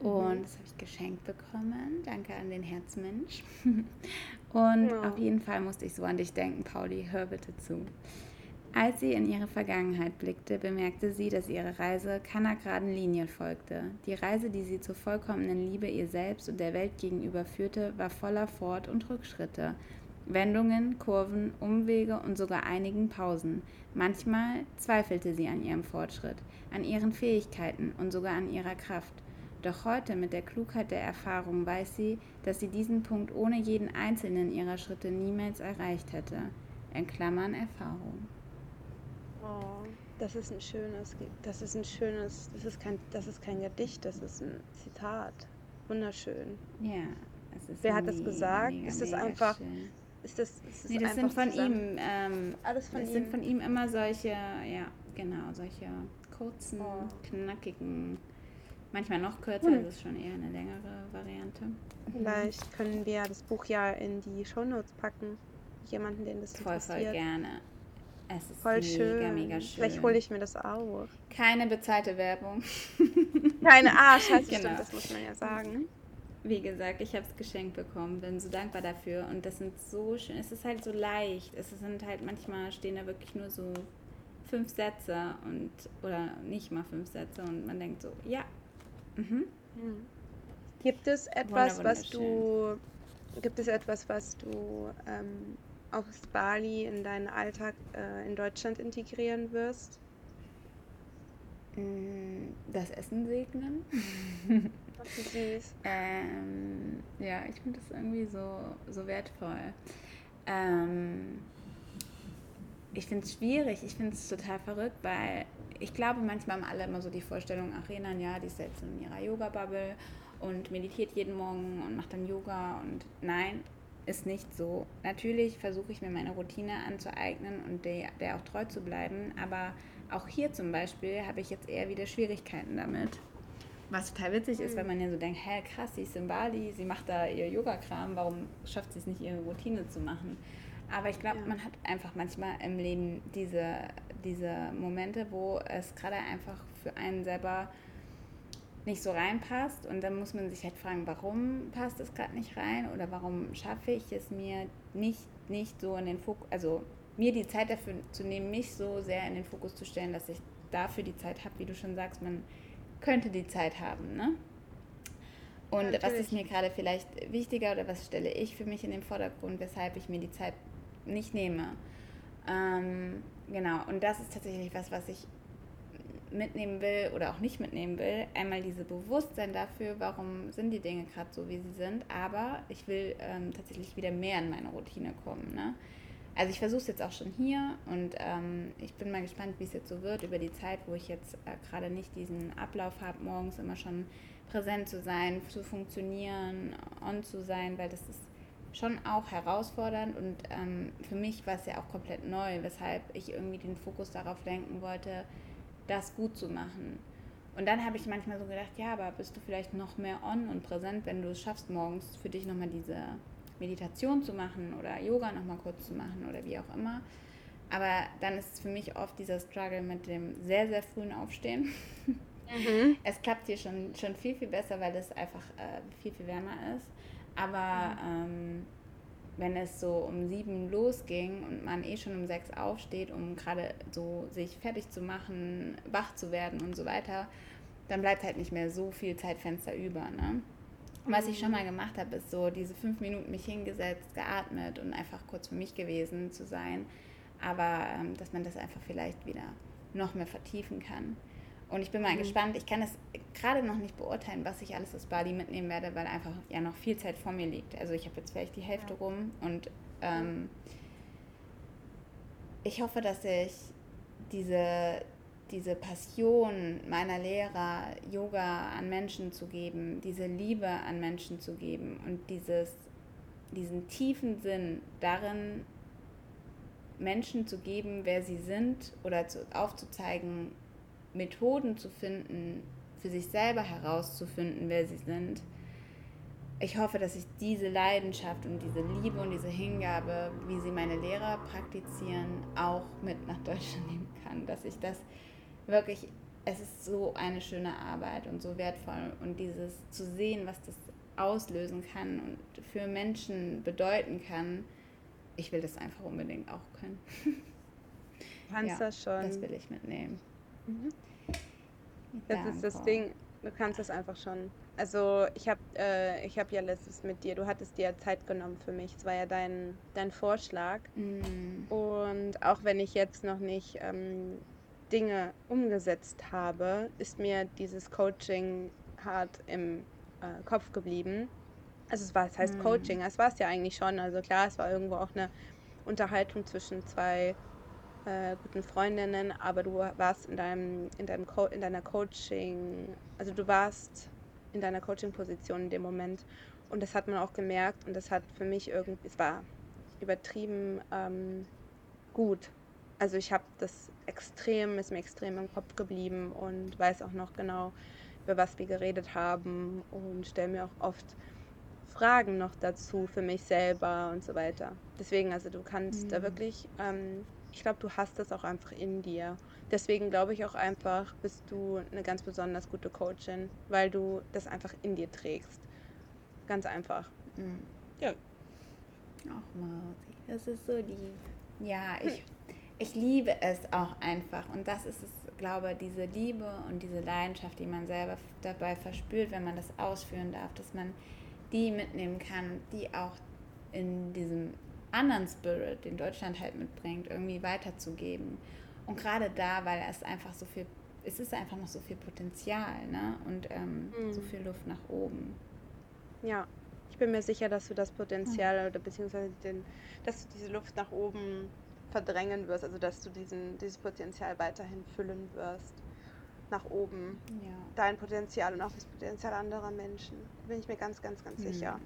Und Mhm. das habe ich geschenkt bekommen. Danke an den Herzmensch. Und Ja. auf jeden Fall musste ich so an dich denken, Pauli. Hör bitte zu. Als sie in ihre Vergangenheit blickte, bemerkte sie, dass ihre Reise keiner geraden Linie folgte. Die Reise, die sie zur vollkommenen Liebe ihr selbst und der Welt gegenüber führte, war voller Fort- und Rückschritte. Wendungen, Kurven, Umwege und sogar einigen Pausen. Manchmal zweifelte sie an ihrem Fortschritt, an ihren Fähigkeiten und sogar an ihrer Kraft. Doch heute mit der Klugheit der Erfahrung weiß sie, dass sie diesen Punkt ohne jeden einzelnen ihrer Schritte niemals erreicht hätte. In Klammern Erfahrung. Oh, das ist ein schönes, das ist ein schönes, das ist kein, das ist kein Gedicht, das ist ein Zitat. Wunderschön. Ja, es ist Wer hat das gesagt? Mega, Ist das einfach schön. Ist das, ist das Nee, das sind von zusammen? ihm. Ähm, Alles von es ihm. sind von ihm immer solche, ja, genau, solche kurzen, Oh. knackigen, manchmal noch kürzer, Hm. das ist schon eher eine längere Variante. Vielleicht können wir das Buch ja in die Shownotes packen. Jemanden, den das Voll, voll interessiert. gerne. Es ist Voll mega, schön. mega schön. Vielleicht hole ich mir das auch. Keine bezahlte Werbung. Keine, ah, scheiße, Genau. stimmt, das muss man ja sagen. Wie gesagt, ich habe es geschenkt bekommen, bin so dankbar dafür und das sind so schön, es ist halt so leicht, es sind halt manchmal stehen da wirklich nur so fünf Sätze und oder nicht mal fünf Sätze und man denkt so, ja, mhm. Hm. Gibt es etwas, was du, gibt es etwas, was du ähm, aus Bali in deinen Alltag äh, in Deutschland integrieren wirst? Mm, das Essen segnen. Ach, wie süß. Ähm, ja, ich finde das irgendwie so, so wertvoll. Ähm, ich finde es schwierig, ich finde es total verrückt, weil ich glaube, manchmal haben alle immer so die Vorstellung, ach Renan, ja, die ist jetzt in ihrer Yoga-Bubble und meditiert jeden Morgen und macht dann Yoga und nein, ist nicht so. Natürlich versuche ich mir meine Routine anzueignen und der, der auch treu zu bleiben, aber auch hier zum Beispiel habe ich jetzt eher wieder Schwierigkeiten damit. Was total witzig ist, wenn man ja so denkt, hä, krass, sie ist in Bali, sie macht da ihr Yoga-Kram, warum schafft sie es nicht, ihre Routine zu machen? Aber ich glaube, Ja. man hat einfach manchmal im Leben diese, diese Momente, wo es gerade einfach für einen selber nicht so reinpasst und dann muss man sich halt fragen, warum passt es gerade nicht rein oder warum schaffe ich es mir nicht, nicht so in den Fokus, also mir die Zeit dafür zu nehmen, mich so sehr in den Fokus zu stellen, dass ich dafür die Zeit habe, wie du schon sagst, man könnte die Zeit haben, ne? Und Natürlich. was ist mir gerade vielleicht wichtiger oder was stelle ich für mich in den Vordergrund, weshalb ich mir die Zeit nicht nehme. Ähm, genau, und das ist tatsächlich was, was ich mitnehmen will oder auch nicht mitnehmen will. Einmal diese Bewusstsein dafür, warum sind die Dinge gerade so, wie sie sind, aber ich will ähm, tatsächlich wieder mehr in meine Routine kommen. Ne? Also ich versuche es jetzt auch schon hier und ähm, ich bin mal gespannt, wie es jetzt so wird über die Zeit, wo ich jetzt äh, gerade nicht diesen Ablauf habe, morgens immer schon präsent zu sein, zu funktionieren, on zu sein, weil das ist schon auch herausfordernd und ähm, für mich war es ja auch komplett neu, weshalb ich irgendwie den Fokus darauf lenken wollte, das gut zu machen. Und dann habe ich manchmal so gedacht, ja, aber bist du vielleicht noch mehr on und präsent, wenn du es schaffst, morgens für dich nochmal diese Meditation zu machen oder Yoga nochmal kurz zu machen oder wie auch immer. Aber dann ist es für mich oft dieser Struggle mit dem sehr, sehr frühen Aufstehen. Mhm. Es klappt hier schon, schon viel, viel besser, weil es einfach äh, viel, viel wärmer ist. Aber mhm. ähm, wenn es so um sieben losging und man eh schon um sechs aufsteht, um gerade so sich fertig zu machen, wach zu werden und so weiter, dann bleibt halt nicht mehr so viel Zeitfenster über. Ne? Was ich schon mal gemacht habe, ist so diese fünf Minuten mich hingesetzt, geatmet und einfach kurz für mich gewesen zu sein. Aber ähm, dass man das einfach vielleicht wieder noch mehr vertiefen kann. Und ich bin mal mhm. gespannt. Ich kann es gerade noch nicht beurteilen, was ich alles aus Bali mitnehmen werde, weil einfach ja noch viel Zeit vor mir liegt. Also ich habe jetzt vielleicht die Hälfte ja. rum und ähm, ich hoffe, dass ich diese, diese Passion meiner Lehrer, Yoga an Menschen zu geben, diese Liebe an Menschen zu geben und dieses, diesen tiefen Sinn darin, Menschen zu geben, wer sie sind oder zu, aufzuzeigen, Methoden zu finden, für sich selber herauszufinden, wer sie sind. Ich hoffe, dass ich diese Leidenschaft und diese Liebe und diese Hingabe, wie sie meine Lehrer praktizieren, auch mit nach Deutschland nehmen kann. Dass ich das wirklich, es ist so eine schöne Arbeit und so wertvoll und dieses zu sehen, was das auslösen kann und für Menschen bedeuten kann, ich will das einfach unbedingt auch können. Kannst ja, das schon. Das will ich mitnehmen. Mhm. Das ist das Ding, du kannst das einfach schon. Also ich habe äh, hab ja letztes mit dir, du hattest dir Zeit genommen für mich. Es war ja dein, dein Vorschlag. Mhm. Und auch wenn ich jetzt noch nicht ähm, Dinge umgesetzt habe, ist mir dieses Coaching hart im äh, Kopf geblieben. Also es war, es heißt mhm. Coaching, es war es ja eigentlich schon. Also klar, es war irgendwo auch eine Unterhaltung zwischen zwei äh, guten Freundinnen, aber du warst in deinem, in deinem Co in deiner Coaching, also du warst in deiner Coaching-Position in dem Moment und das hat man auch gemerkt und das hat für mich irgendwie, es war übertrieben ähm, gut. Also ich habe das extrem, ist mir extrem im Kopf geblieben und weiß auch noch genau, über was wir geredet haben und stelle mir auch oft Fragen noch dazu für mich selber und so weiter. Deswegen, also du kannst mhm. da wirklich ähm, ich glaube, du hast das auch einfach in dir. Deswegen glaube ich auch einfach, bist du eine ganz besonders gute Coachin, weil du das einfach in dir trägst. Ganz einfach. Mhm. Ja. Ach, Marzi, das ist so lieb. Ja, ich, ich liebe es auch einfach. Und das ist es, glaube ich, diese Liebe und diese Leidenschaft, die man selber dabei verspürt, wenn man das ausführen darf, dass man die mitnehmen kann, die auch in diesem anderen Spirit, den Deutschland halt mitbringt, irgendwie weiterzugeben. Und gerade da, weil es einfach so viel, es ist einfach noch so viel Potenzial, ne? Und ähm, mhm. so viel Luft nach oben. Ja, ich bin mir sicher, dass du das Potenzial mhm. oder beziehungsweise den, dass du diese Luft nach oben verdrängen wirst, also dass du diesen, dieses Potenzial weiterhin füllen wirst. Nach oben. Ja. Dein Potenzial und auch das Potenzial anderer Menschen. Da bin ich mir ganz, ganz, ganz mhm. sicher.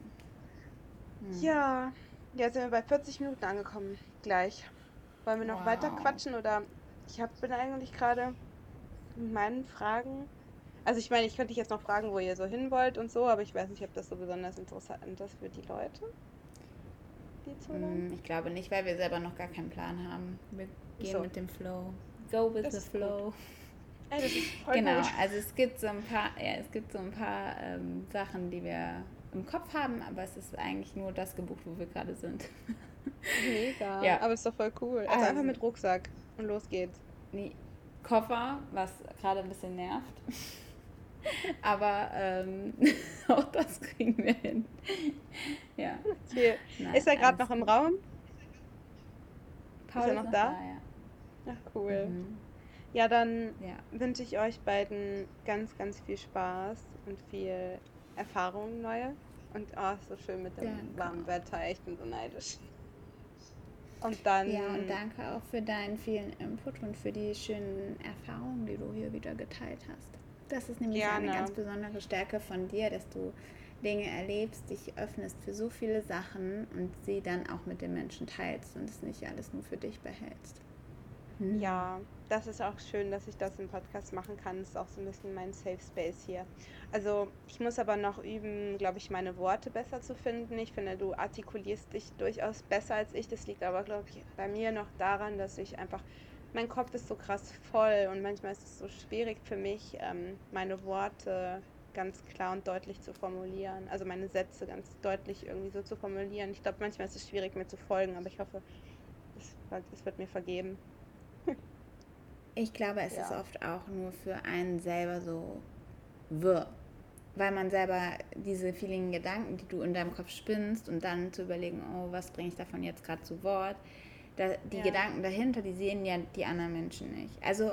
Mhm. Ja. Ja, sind wir bei 40 Minuten angekommen. Gleich. Wollen wir noch wow. weiter quatschen oder ich hab, bin eigentlich gerade mit meinen Fragen. Also ich meine, ich könnte dich jetzt noch fragen, wo ihr so hin wollt und so, aber ich weiß nicht, ob das so besonders interessant ist für die Leute, die zuhören. Mm, ich glaube nicht, weil wir selber noch gar keinen Plan haben. Wir gehen so. mit dem Flow. Go with das the flow. Ey, genau, gut. also es gibt so ein paar, ja, es gibt so ein paar ähm, Sachen, die wir im Kopf haben, aber es ist eigentlich nur das gebucht, wo wir gerade sind. Mega. Ja. Aber ist doch voll cool. Also, also einfach mit Rucksack und los geht's. Nee, Koffer, was gerade ein bisschen nervt. Aber ähm, auch das kriegen wir hin. ja. Okay. Nein, ist er gerade noch im Raum? Paul ist er noch, ist noch da? da ja. Ach, cool. Mhm. Ja, dann ja. wünsche ich euch beiden ganz, ganz viel Spaß und viel Erfahrung neue. Und oh, so schön mit dem danke. warmen Wetter. Ich bin so neidisch. Und dann. Ja, und danke auch für deinen vielen Input und für die schönen Erfahrungen, die du hier wieder geteilt hast. Das ist nämlich Gerne. eine ganz besondere Stärke von dir, dass du Dinge erlebst, dich öffnest für so viele Sachen und sie dann auch mit den Menschen teilst und es nicht alles nur für dich behältst. Hm. Ja, das ist auch schön, dass ich das im Podcast machen kann. Das ist auch so ein bisschen mein Safe Space hier. Also ich muss aber noch üben, glaube ich, meine Worte besser zu finden. Ich finde, du artikulierst dich durchaus besser als ich. Das liegt aber, glaube ich, bei mir noch daran, dass ich einfach, mein Kopf ist so krass voll und manchmal ist es so schwierig für mich, ähm, meine Worte ganz klar und deutlich zu formulieren. Also meine Sätze ganz deutlich irgendwie so zu formulieren. Ich glaube, manchmal ist es schwierig, mir zu folgen, aber ich hoffe, es wird mir vergeben. Ich glaube, es ja. ist oft auch nur für einen selber so wirr. Weil man selber diese vielen Gedanken, die du in deinem Kopf spinnst und dann zu überlegen, oh, was bringe ich davon jetzt gerade zu Wort, da, die ja. Gedanken dahinter, die sehen ja die anderen Menschen nicht. Also,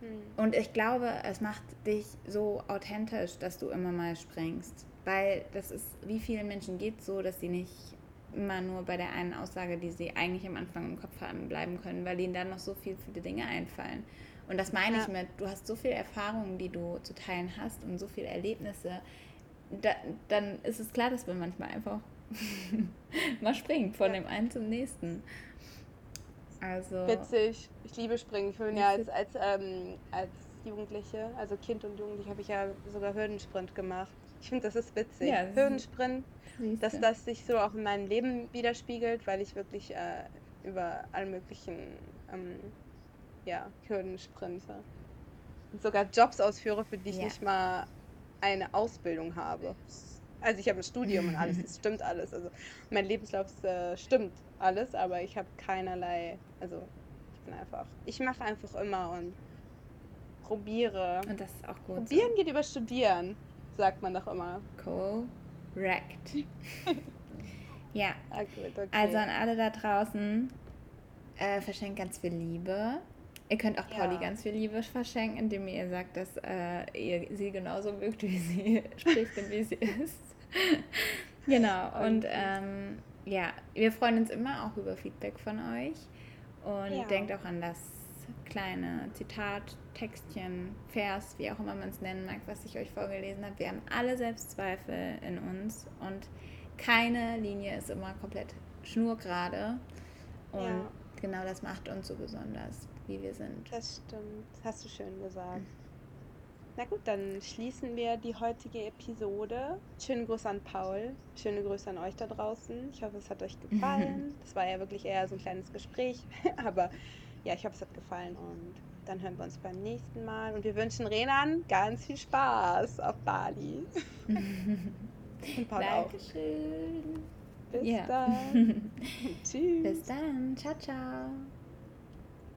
hm. und ich glaube, es macht dich so authentisch, dass du immer mal springst. Weil das ist, wie vielen Menschen geht es so, dass sie nicht immer nur bei der einen Aussage, die sie eigentlich am Anfang im Kopf hatten, bleiben können, weil ihnen dann noch so viel, viele Dinge einfallen. Und das meine ja. ich mit, du hast so viele Erfahrungen, die du zu teilen hast und so viele Erlebnisse, da, dann ist es klar, dass man manchmal einfach mal springt von ja. dem einen zum nächsten. Also witzig. Ich liebe Springen. Ich bin ja als, als, ähm, als Jugendliche, also Kind und Jugendliche, habe ich ja sogar Hürdensprint gemacht. Ich finde, das ist witzig. Ja, Hürdensprint dass das sich so auch in meinem Leben widerspiegelt, weil ich wirklich äh, über alle möglichen ähm, ja, Hürden sprinte. Und sogar Jobs ausführe, für die ich ja. nicht mal eine Ausbildung habe. Also ich habe ein Studium und alles, das stimmt alles. Also mein Lebenslauf äh, stimmt alles, aber ich habe keinerlei, also ich bin einfach, ich mache einfach immer und probiere. Und das ist auch gut. Probieren so. geht über Studieren, sagt man doch immer. Wrecked. ja. Ah, gut, okay. Also an alle da draußen, äh, verschenkt ganz viel Liebe. Ihr könnt auch Polly ja. ganz viel Liebe verschenken, indem ihr sagt, dass äh, ihr sie genauso mögt, wie sie spricht und wie sie ist. genau. Und ähm, ja, wir freuen uns immer auch über Feedback von euch. Und ja. denkt auch an das kleine Zitat, Textchen, Vers, wie auch immer man es nennen mag, was ich euch vorgelesen habe. Wir haben alle Selbstzweifel in uns und keine Linie ist immer komplett schnurgerade. Und ja. genau das macht uns so besonders, wie wir sind. Das stimmt, das hast du schön gesagt. Na gut, dann schließen wir die heutige Episode. Schönen Gruß an Paul, schöne Grüße an euch da draußen. Ich hoffe, es hat euch gefallen. Das war ja wirklich eher so ein kleines Gespräch, aber ja, ich hoffe, es hat gefallen und dann hören wir uns beim nächsten Mal. Und wir wünschen Renan ganz viel Spaß auf Bali. und Paul Dankeschön. auch. Bis ja. dann. Tschüss. Bis dann. Ciao, ciao.